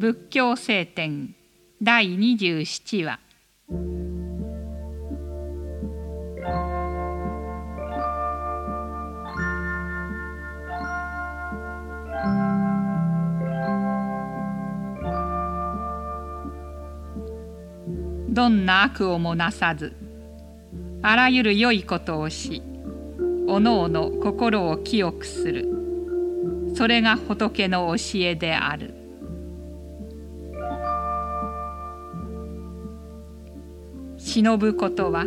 仏教聖典第27話。どんな悪をもなさずあらゆる良いことをしおのおの心を清くする。それが仏の教えである。忍ぶことは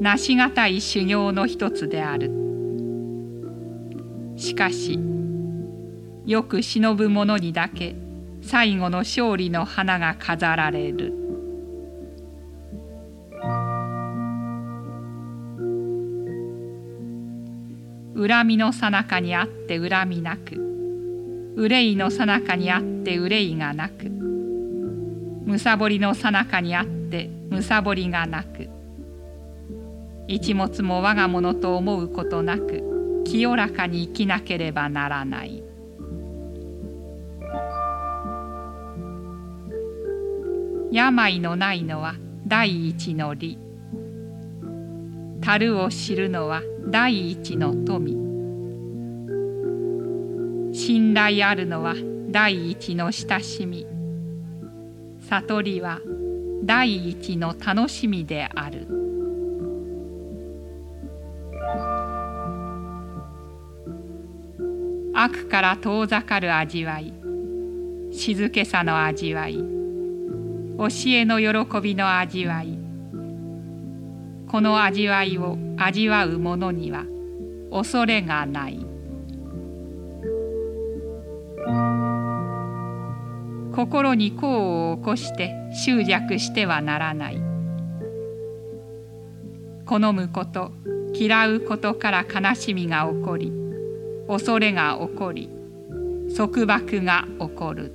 なしがたい修行の一つである。しかしよく忍ぶ者にだけ最後の勝利の花が飾られる。恨みのさなかにあって恨みなく憂いのさなかにあって憂いがなくむさぼりのさなかにあってむさぼりがなく一物も我が物と思うことなく清らかに生きなければならない。病のないのは第一の理樽を知るのは第一の富。信頼あるのは第一の親しみ。悟りは第一の楽しみである。悪から遠ざかる味わい。静けさの味わい。教えの喜びの味わい。この味わいを味わう者には恐れがない。心に功を起こして執着してはならない。好むこと嫌うことから悲しみが起こり恐れが起こり束縛が起こる。